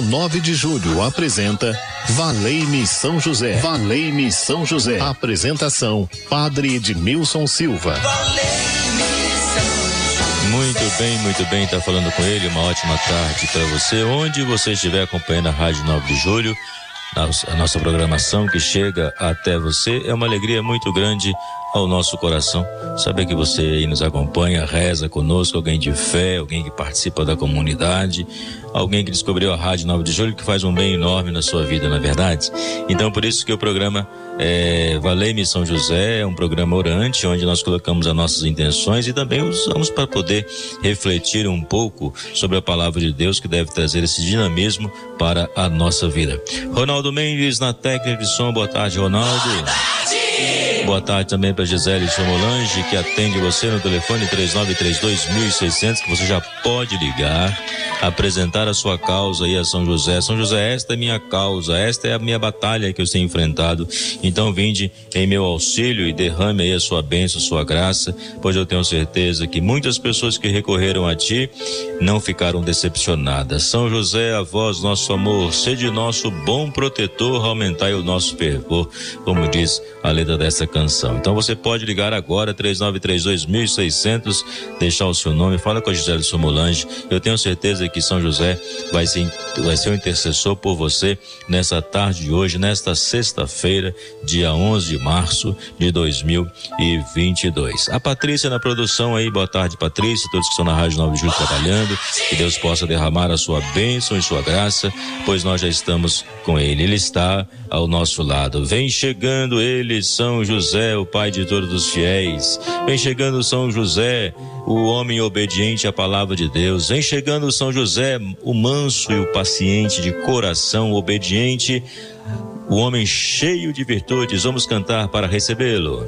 Rádio 9 de Julho apresenta Valei-me São José. Valei-me São José. Apresentação: Padre Edmilson Silva. Muito bem, muito bem, tá falando com ele. Uma ótima tarde para você, onde você estiver acompanhando a Rádio 9 de Julho. A nossa programação que chega até você é uma alegria muito grande ao nosso coração. Saber que você aí nos acompanha, reza conosco, alguém de fé, alguém que participa da comunidade, alguém que descobriu a Rádio 9 de Julho, que faz um bem enorme na sua vida, na é verdade. Então, por isso que o programa é, Valei-me São José é um programa orante, onde nós colocamos as nossas intenções e também usamos para poder refletir um pouco sobre a palavra de Deus que deve trazer esse dinamismo para a nossa vida. Ronaldo Mendes na técnica de som, boa tarde, Ronaldo. Boa tarde. Boa tarde também para Gisele Somolange, que atende você no telefone 3932 que você já pode ligar, apresentar a sua causa aí a São José. São José, esta é minha causa, esta é a minha batalha que eu tenho enfrentado. Então vinde em meu auxílio e derrame aí a sua bênção, a sua graça, pois eu tenho certeza que muitas pessoas que recorreram a ti não ficaram decepcionadas. São José, a vós, nosso amor, sede nosso bom protetor, aumentai o nosso fervor, como diz a letra dessa canção. Então você pode ligar agora, 3932 deixar o seu nome, fala com a Gisele Somolange. Eu tenho certeza que São José vai ser, vai ser um intercessor por você nessa tarde de hoje, nesta sexta-feira, dia 11 de março de 2022. A Patrícia na produção aí, boa tarde, Patrícia, todos que estão na Rádio 9 de Julho trabalhando, que Deus possa derramar a sua bênção e sua graça, pois nós já estamos com Ele. Ele está ao nosso lado. Vem chegando Ele, São José. José, o pai de todos os fiéis. Vem chegando São José, o homem obediente à palavra de Deus. Vem chegando São José, o manso e o paciente de coração, obediente, o homem cheio de virtudes. Vamos cantar para recebê-lo.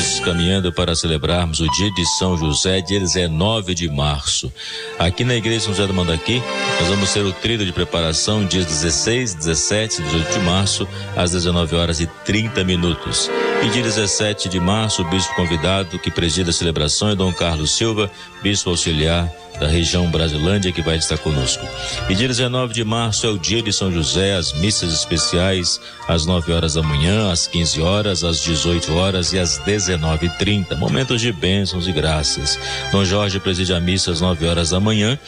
Estamos caminhando para celebrarmos o dia de São José, dia 19 de março. Aqui na Igreja São José do Mandaqui, nós vamos ter o trilho de preparação dias 16, 17 e 18 de março, às 19 horas e 30 minutos. E dia 17 de março, o bispo convidado que preside a celebração é Dom Carlos Silva, bispo auxiliar da região Brasilândia que vai estar conosco. E dia 19 de março é o dia de São José, as missas especiais às 9 horas da manhã, às 15 horas, às 18 horas e às 19h30. Momentos de bênçãos e graças. Dom Jorge preside a missa às 9 horas da manhã.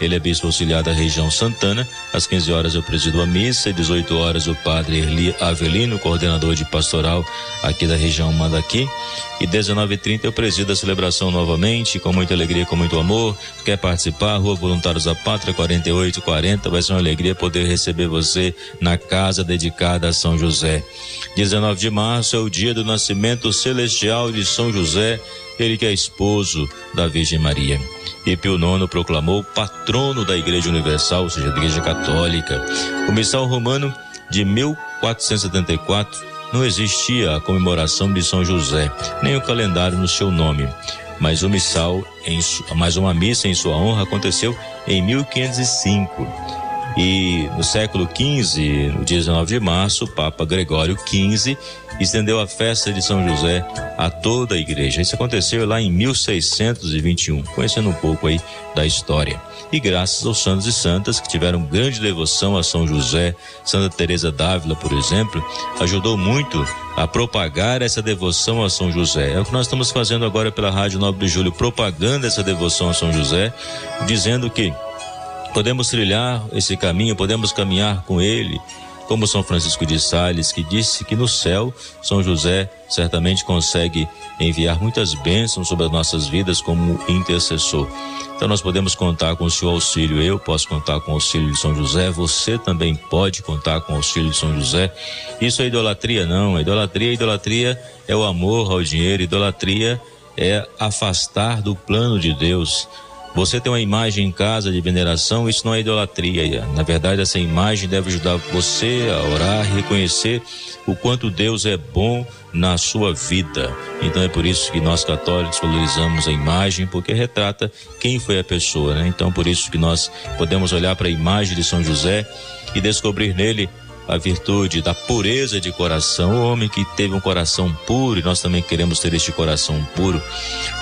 Ele é bispo auxiliar da região Santana. Às 15 horas eu presido a missa, às 18 horas o padre Erli Avelino, coordenador de pastoral aqui da região Mandaqui. E 19h30 eu presido a celebração novamente, com muita alegria, com muito amor. Quer participar? Rua Voluntários da Pátria, 4840. Vai ser uma alegria poder receber você na casa dedicada a São José. 19 de março é o dia do nascimento celestial de São José, ele que é esposo da Virgem Maria. E Pio IX proclamou patrono da Igreja Universal, ou seja, da Igreja Católica. O missal romano de 1474 não existia a comemoração de São José, nem o calendário no seu nome. Mas missal, em, uma missa em sua honra aconteceu em 1505. E no século XV, no dia 19 de março, o Papa Gregório XV estendeu a festa de São José a toda a igreja. Isso aconteceu lá em 1621, conhecendo um pouco aí da história. E graças aos santos e santas que tiveram grande devoção a São José, Santa Teresa d'Ávila, por exemplo, ajudou muito a propagar essa devoção a São José. É o que nós estamos fazendo agora pela Rádio Nobre de Júlio, propagando essa devoção a São José, dizendo que podemos trilhar esse caminho, podemos caminhar com ele, como São Francisco de Sales, que disse que no céu São José certamente consegue enviar muitas bênçãos sobre as nossas vidas como intercessor. Então nós podemos contar com o seu auxílio. Eu posso contar com o auxílio de São José, você também pode contar com o auxílio de São José. Isso é idolatria, não. Idolatria, idolatria é o amor ao dinheiro, idolatria é afastar do plano de Deus Você tem uma imagem em casa de veneração, isso não é idolatria. Na verdade, essa imagem deve ajudar você a orar reconhecer o quanto Deus é bom na sua vida. Então é por isso que nós católicos valorizamos a imagem, porque retrata quem foi a pessoa, né? Então por isso que nós podemos olhar para a imagem de São José e descobrir nele a virtude da pureza de coração, o homem que teve um coração puro, e nós também queremos ter este coração puro,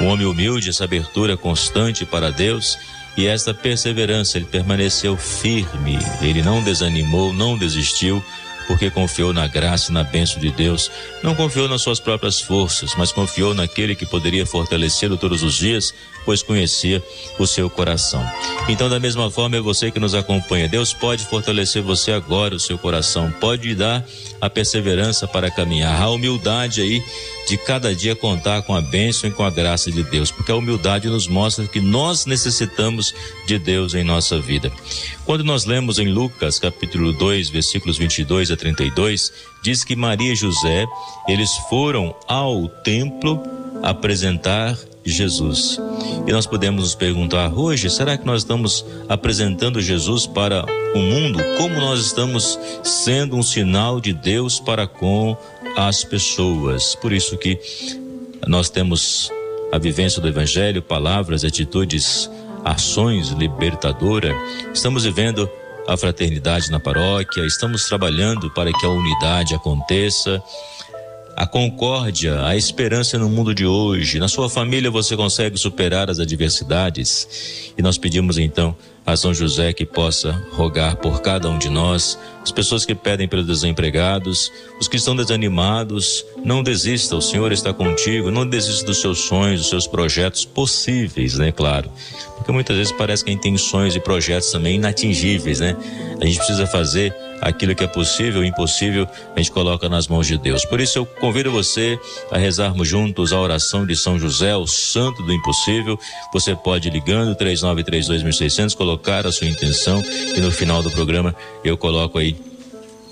um homem humilde, essa abertura constante para Deus e esta perseverança, ele permaneceu firme, ele não desanimou, não desistiu, porque confiou na graça e na bênção de Deus. Não confiou nas suas próprias forças, mas confiou naquele que poderia fortalecê-lo todos os dias, pois conhecia o seu coração. Então, da mesma forma, é você que nos acompanha. Deus pode fortalecer você agora, o seu coração, pode dar a perseverança para caminhar, a humildade aí de cada dia contar com a bênção e com a graça de Deus, porque a humildade nos mostra que nós necessitamos de Deus em nossa vida. Quando nós lemos em Lucas, capítulo 2, versículos 22 a 32, diz que Maria e José, eles foram ao templo apresentar Jesus. E nós podemos nos perguntar hoje, será que nós estamos apresentando Jesus para o mundo? Como nós estamos sendo um sinal de Deus para com as pessoas? Por isso que nós temos a vivência do evangelho, palavras, atitudes, ações libertadora. Estamos vivendo a fraternidade na paróquia, estamos trabalhando para que a unidade aconteça a concórdia, a esperança no mundo de hoje. Na sua família você consegue superar as adversidades. E nós pedimos então a São José que possa rogar por cada um de nós, as pessoas que pedem pelos desempregados, os que estão desanimados, não desista, o Senhor está contigo, não desista dos seus sonhos, dos seus projetos possíveis, né, claro. Porque muitas vezes parece que a gente tem sonhos e projetos também inatingíveis, né? A gente precisa fazer aquilo que é possível, o impossível, a gente coloca nas mãos de Deus. Por isso eu convido você a rezarmos juntos a oração de São José, o santo do impossível. Você pode ligando 3932.600 colocar a sua intenção e no final do programa eu coloco aí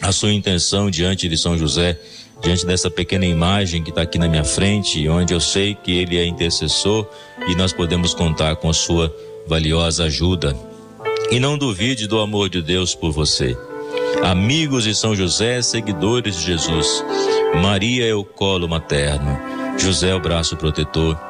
a sua intenção diante de São José diante dessa pequena imagem que está aqui na minha frente, onde eu sei que ele é intercessor e nós podemos contar com a sua valiosa ajuda. E não duvide do amor de Deus por você. Amigos de São José, seguidores de Jesus, Maria é o colo materno, José é o braço protetor.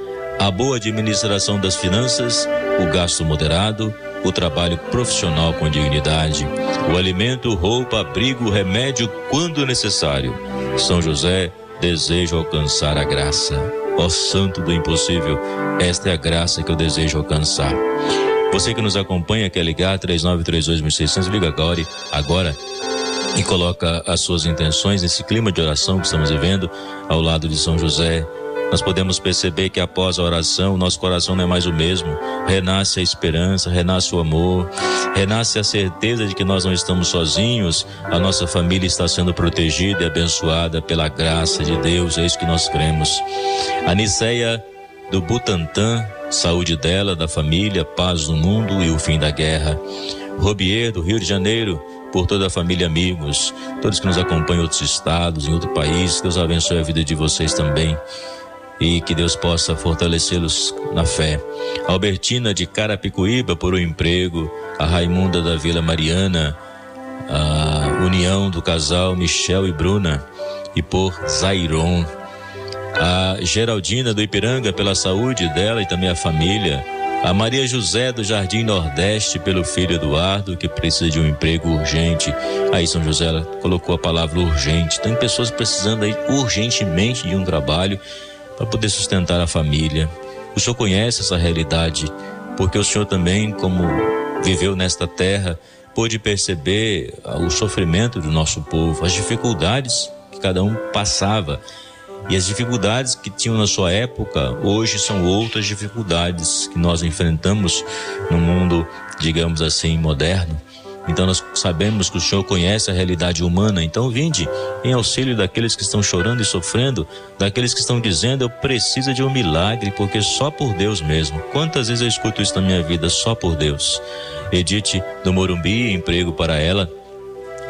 a boa administração das finanças, o gasto moderado, o trabalho profissional com dignidade, o alimento, roupa, abrigo, remédio quando necessário. São José, desejo alcançar a graça. Ó Santo do Impossível, esta é a graça que eu desejo alcançar. Você que nos acompanha, quer ligar 3932.600, liga agora, agora e coloca as suas intenções nesse clima de oração que estamos vivendo ao lado de São José. Nós podemos perceber que após a oração, nosso coração não é mais o mesmo. Renasce a esperança, renasce o amor, renasce a certeza de que nós não estamos sozinhos, a nossa família está sendo protegida e abençoada pela graça de Deus, é isso que nós cremos. A Niceia do Butantã, saúde dela, da família, paz no mundo e o fim da guerra. Robier, do Rio de Janeiro, por toda a família, amigos, todos que nos acompanham em outros estados, em outro país. Deus abençoe a vida de vocês também e que Deus possa fortalecê-los na fé. Albertina de Carapicuíba por um emprego, a Raimunda da Vila Mariana, a união do casal Michel e Bruna e por Zairon. A Geraldina do Ipiranga pela saúde dela e também a família. A Maria José do Jardim Nordeste pelo filho Eduardo que precisa de um emprego urgente. Aí São José colocou a palavra urgente. Tem pessoas precisando aí urgentemente de um trabalho para poder sustentar a família. O senhor conhece essa realidade porque o senhor também, como viveu nesta terra, pôde perceber o sofrimento do nosso povo, as dificuldades que cada um passava. E as dificuldades que tinham na sua época, hoje são outras dificuldades que nós enfrentamos no mundo, digamos assim, moderno. Então nós sabemos que o Senhor conhece a realidade humana. Então vinde em auxílio daqueles que estão chorando e sofrendo, daqueles que estão dizendo eu preciso de um milagre, porque só por Deus mesmo. Quantas vezes eu escuto isso na minha vida, só por Deus. Edith do Morumbi, emprego para ela.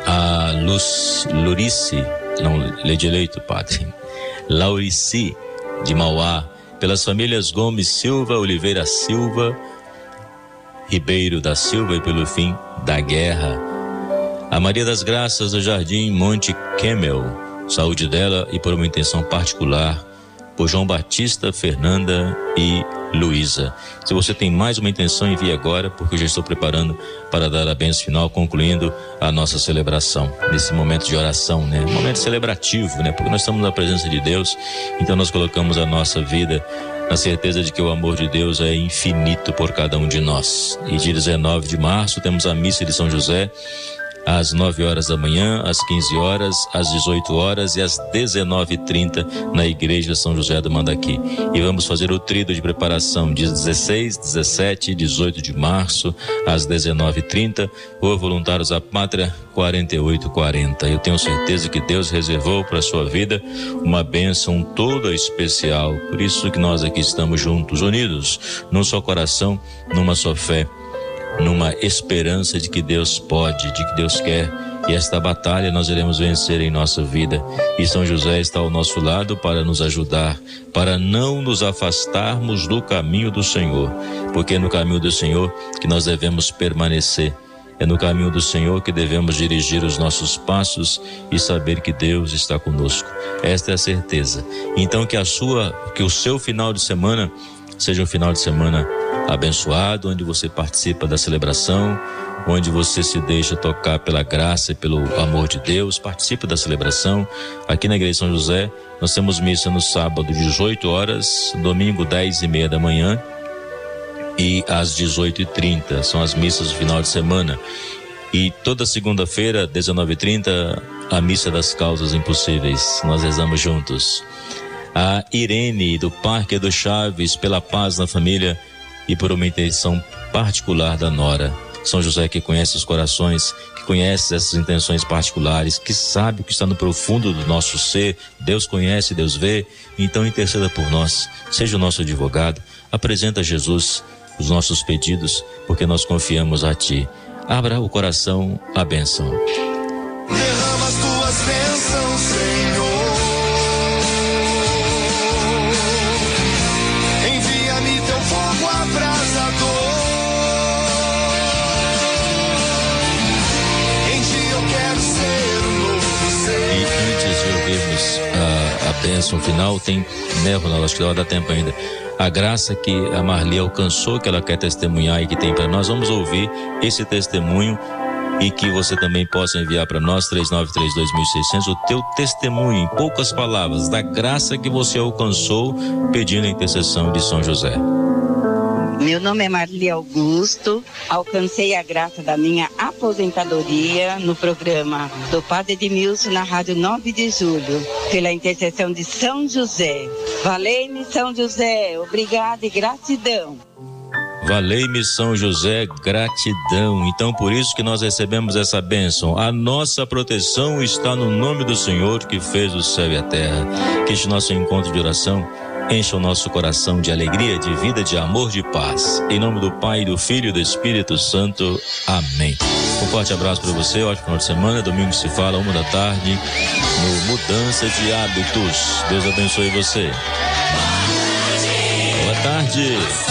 A Luz, Lurice, não, lê direito, padre. Laurici de Mauá, pelas famílias Gomes Silva, Oliveira Silva, Ribeiro da Silva e pelo fim da guerra. A Maria das Graças do Jardim Monte Kemmel, saúde dela e por uma intenção particular, por João Batista, Fernanda e Luísa. Se você tem mais uma intenção, envie agora, porque eu já estou preparando para dar a benção final, concluindo a nossa celebração. Nesse momento de oração, né? Momento celebrativo, né? Porque nós estamos na presença de Deus, então nós colocamos a nossa vida na certeza de que o amor de Deus é infinito por cada um de nós. E dia 19 de março temos a missa de São José às 9 horas da manhã, às 15 horas, às 18 horas e às 19h30 na Igreja São José do Mandaqui. E vamos fazer o trido de preparação dias 16, 17 e 18 de março, às 19h30, ou Voluntários à Pátria 4840. Eu tenho certeza que Deus reservou para a sua vida uma bênção toda especial. Por isso que nós aqui estamos juntos, unidos, num só coração, numa só fé numa esperança de que Deus pode, de que Deus quer. E esta batalha nós iremos vencer em nossa vida. E São José está ao nosso lado para nos ajudar, para não nos afastarmos do caminho do Senhor, porque é no caminho do Senhor que nós devemos permanecer. É no caminho do Senhor que devemos dirigir os nossos passos e saber que Deus está conosco. Esta é a certeza. Então que a sua, que o seu final de semana seja um final de semana abençoado, onde você participa da celebração, onde você se deixa tocar pela graça e pelo amor de Deus, participa da celebração. Aqui na Igreja São José, nós temos missa no sábado, 18 horas, domingo, 10 e meia da manhã e às 18h30. São as missas do final de semana. E toda segunda-feira, 19h30, a missa das causas impossíveis. Nós rezamos juntos. A Irene, do Parque do Chaves, pela paz na família e por uma intenção particular da Nora. São José que conhece os corações, que conhece essas intenções particulares, que sabe o que está no profundo do nosso ser. Deus conhece, Deus vê. Então interceda por nós. Seja o nosso advogado. Apresenta a Jesus os nossos pedidos, porque nós confiamos a Ti. Abra o coração à bênção. Derrama as tuas bênçãos, Senhor. Bênção final, tem, né, Ronaldo? Acho que dá tempo ainda. A graça que a Marli alcançou, que ela quer testemunhar e que tem para nós. Vamos ouvir esse testemunho e que você também possa enviar para nós 3932.600 o teu testemunho em poucas palavras da graça que você alcançou pedindo a intercessão de São José. Meu nome é Marli Augusto. Alcancei a graça da minha aposentadoria no programa do Padre Edmilson na Rádio 9 de Julho, pela intercessão de São José. Valei-me, São José. Obrigada e gratidão. Valei-me São José, gratidão. Então, por isso que nós recebemos essa bênção. A nossa proteção está no nome do Senhor que fez o céu e a terra. Que este nosso encontro de oração Encha o nosso coração de alegria, de vida, de amor, de paz. Em nome do Pai, do Filho e do Espírito Santo. Amém. Um forte abraço para você, ótimo final de semana. Domingo se fala, uma da tarde, no Mudança de Hábitos. Deus abençoe você. Boa tarde.